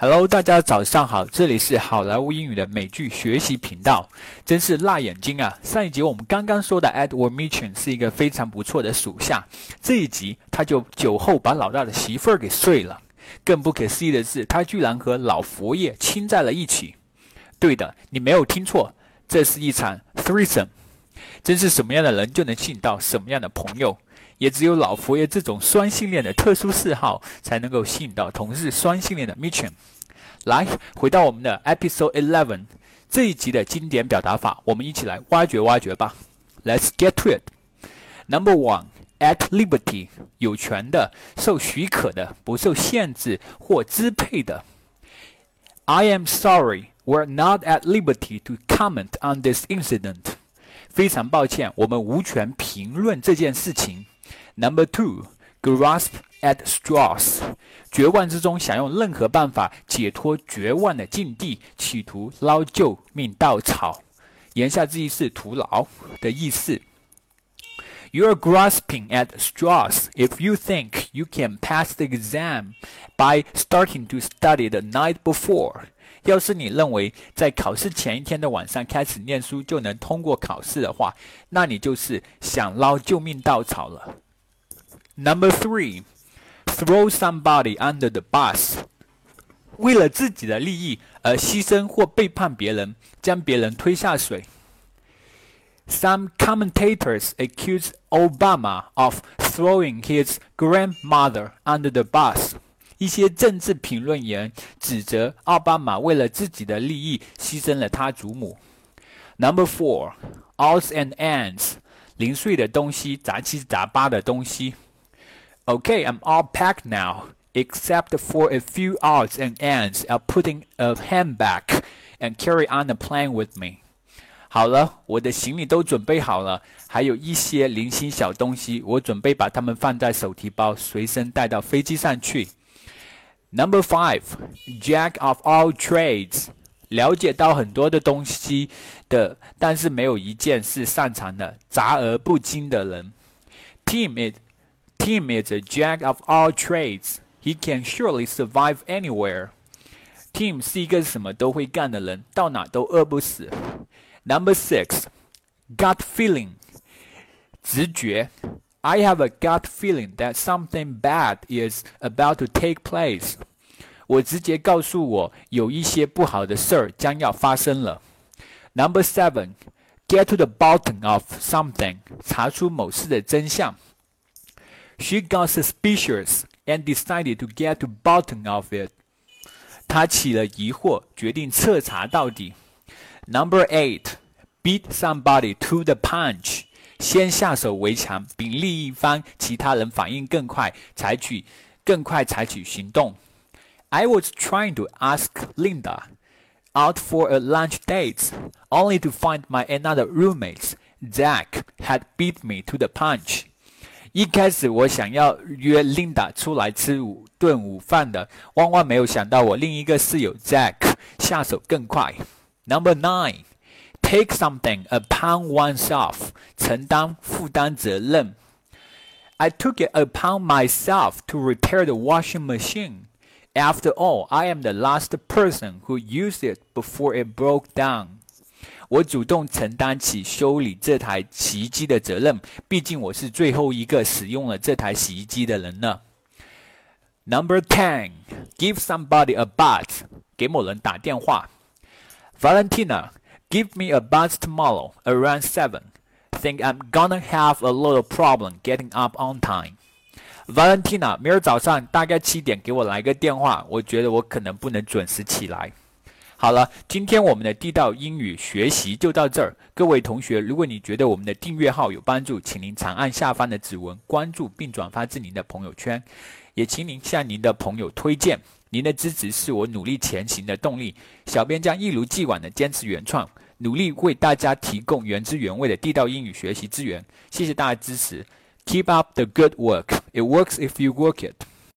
Hello，大家早上好，这里是好莱坞英语的美剧学习频道。真是辣眼睛啊！上一集我们刚刚说的 Edward Mitchum 是一个非常不错的属下，这一集他就酒后把老大的媳妇儿给睡了。更不可思议的是，他居然和老佛爷亲在了一起。对的，你没有听错，这是一场 threesome。真是什么样的人就能吸引到什么样的朋友。也只有老佛爷这种双性恋的特殊嗜好，才能够吸引到同是双性恋的 Mitchum。来，回到我们的 Episode Eleven 这一集的经典表达法，我们一起来挖掘挖掘吧。Let's get to it. Number one, at liberty，有权的、受许可的、不受限制或支配的。I am sorry, we're not at liberty to comment on this incident. 非常抱歉，我们无权评论这件事情。Number two, grasp at straws，绝望之中想用任何办法解脱绝望的境地，企图捞救命稻草。言下之意是徒劳的意思。You're grasping at straws if you think you can pass the exam by starting to study the night before。要是你认为在考试前一天的晚上开始念书就能通过考试的话，那你就是想捞救命稻草了。 Number three, throw somebody under the bus. 为了自己的利益而牺牲或背叛别人，将别人推下水。Some commentators accuse Obama of throwing his grandmother under the bus. 一些政治评论员指责奥巴马为了自己的利益牺牲了他祖母。Number four, odds and ends. 零碎的东西，杂七杂八的东西。 Okay, I'm all packed now, except for a few odds and ends of putting a handbag and carry on the plane with me. 好了，我的行李都准备好了，还有一些零星小东西，我准备把它们放在手提包，随身带到飞机上去。Number five, Jack of all trades，了解到很多的东西的，但是没有一件是擅长的，杂而不精的人。Team it。 Tim is a jack of all trades. He can surely survive anywhere. Tim 是一个什么都会干的人，到哪都饿不死。Number six, gut feeling，直觉。I have a gut feeling that something bad is about to take place. 我直觉告诉我，有一些不好的事儿将要发生了。Number seven, get to the bottom of something，查出某事的真相。 she got suspicious and decided to get to bottom of it. 她起了疑惑，决定彻查到底。Number eight, beat somebody to the punch. 先下手为强，比另一方其他人反应更快，采取更快采取行动。I was trying to ask Linda out for a lunch date, only to find my another roommate, Zach, had beat me to the punch. 一开始我想要约 Linda 出来吃午顿午饭的，万万没有想到我另一个室友 Jack 下手更快。Number nine, take something upon oneself，承担负担责任。I took it upon myself to repair the washing machine. After all, I am the last person who used it before it broke down. 我主动承担起修理这台洗衣机的责任，毕竟我是最后一个使用了这台洗衣机的人呢。Number ten, give somebody a buzz，给某人打电话。Valentina, give me a buzz tomorrow around seven. Think I'm gonna have a little problem getting up on time. Valentina，明儿早上大概七点给我来个电话，我觉得我可能不能准时起来。好了，今天我们的地道英语学习就到这儿。各位同学，如果你觉得我们的订阅号有帮助，请您长按下方的指纹关注并转发至您的朋友圈，也请您向您的朋友推荐。您的支持是我努力前行的动力。小编将一如既往的坚持原创，努力为大家提供原汁原味的地道英语学习资源。谢谢大家支持，Keep up the good work. It works if you work it.